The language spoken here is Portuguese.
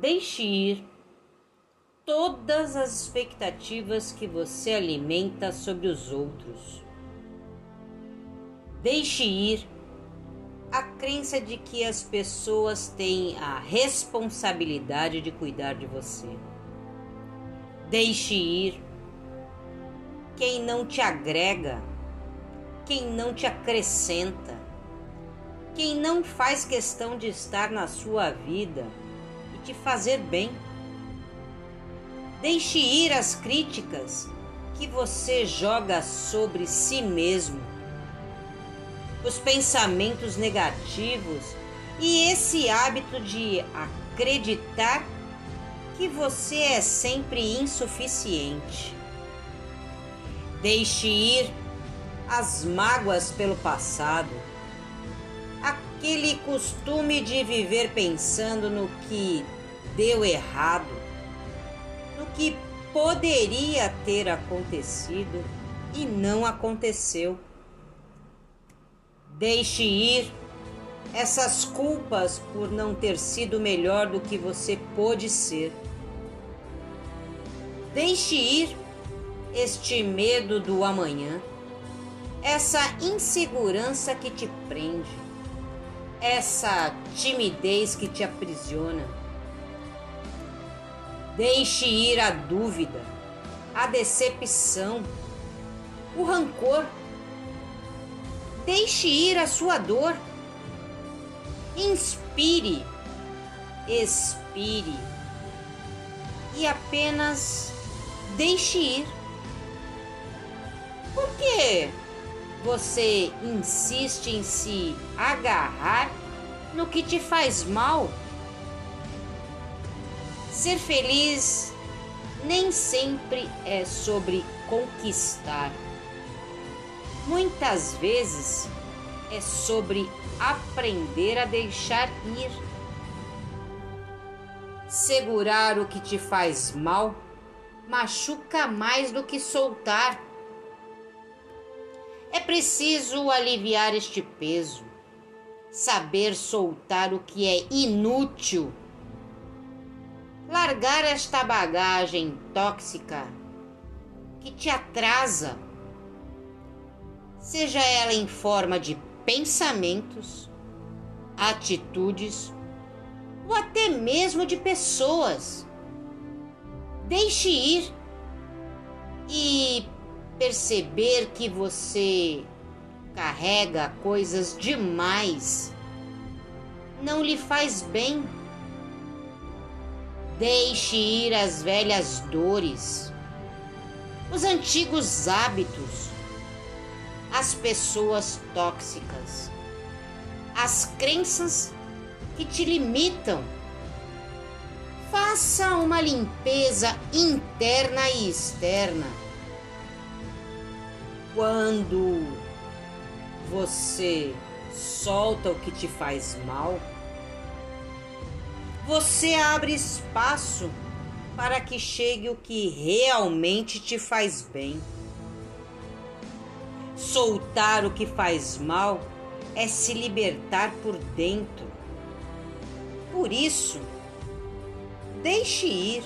Deixe ir todas as expectativas que você alimenta sobre os outros. Deixe ir a crença de que as pessoas têm a responsabilidade de cuidar de você. Deixe ir quem não te agrega, quem não te acrescenta, quem não faz questão de estar na sua vida e te fazer bem. Deixe ir as críticas que você joga sobre si mesmo, os pensamentos negativos e esse hábito de acreditar que você é sempre insuficiente. Deixe ir as mágoas pelo passado, aquele costume de viver pensando no que deu errado, no que poderia ter acontecido e não aconteceu. Deixe ir essas culpas por não ter sido melhor do que você pôde ser. Deixe ir este medo do amanhã, essa insegurança que te prende, essa timidez que te aprisiona. Deixe ir a dúvida, a decepção, o rancor. Deixe ir a sua dor. Inspire, expire e apenas deixe ir. Por que você insiste em se agarrar no que te faz mal? Ser feliz nem sempre é sobre conquistar. Muitas vezes é sobre aprender a deixar ir. Segurar o que te faz mal machuca mais do que soltar. É preciso aliviar este peso, saber soltar o que é inútil, largar esta bagagem tóxica que te atrasa, seja ela em forma de pensamentos, atitudes ou até mesmo de pessoas. Deixe ir e perceber que você carrega coisas demais não lhe faz bem. Deixe ir as velhas dores, os antigos hábitos, as pessoas tóxicas, as crenças que te limitam. Faça uma limpeza interna e externa quando você solta o que te faz mal, você abre espaço para que chegue o que realmente te faz bem. Soltar o que faz mal é se libertar por dentro. Por isso, deixe ir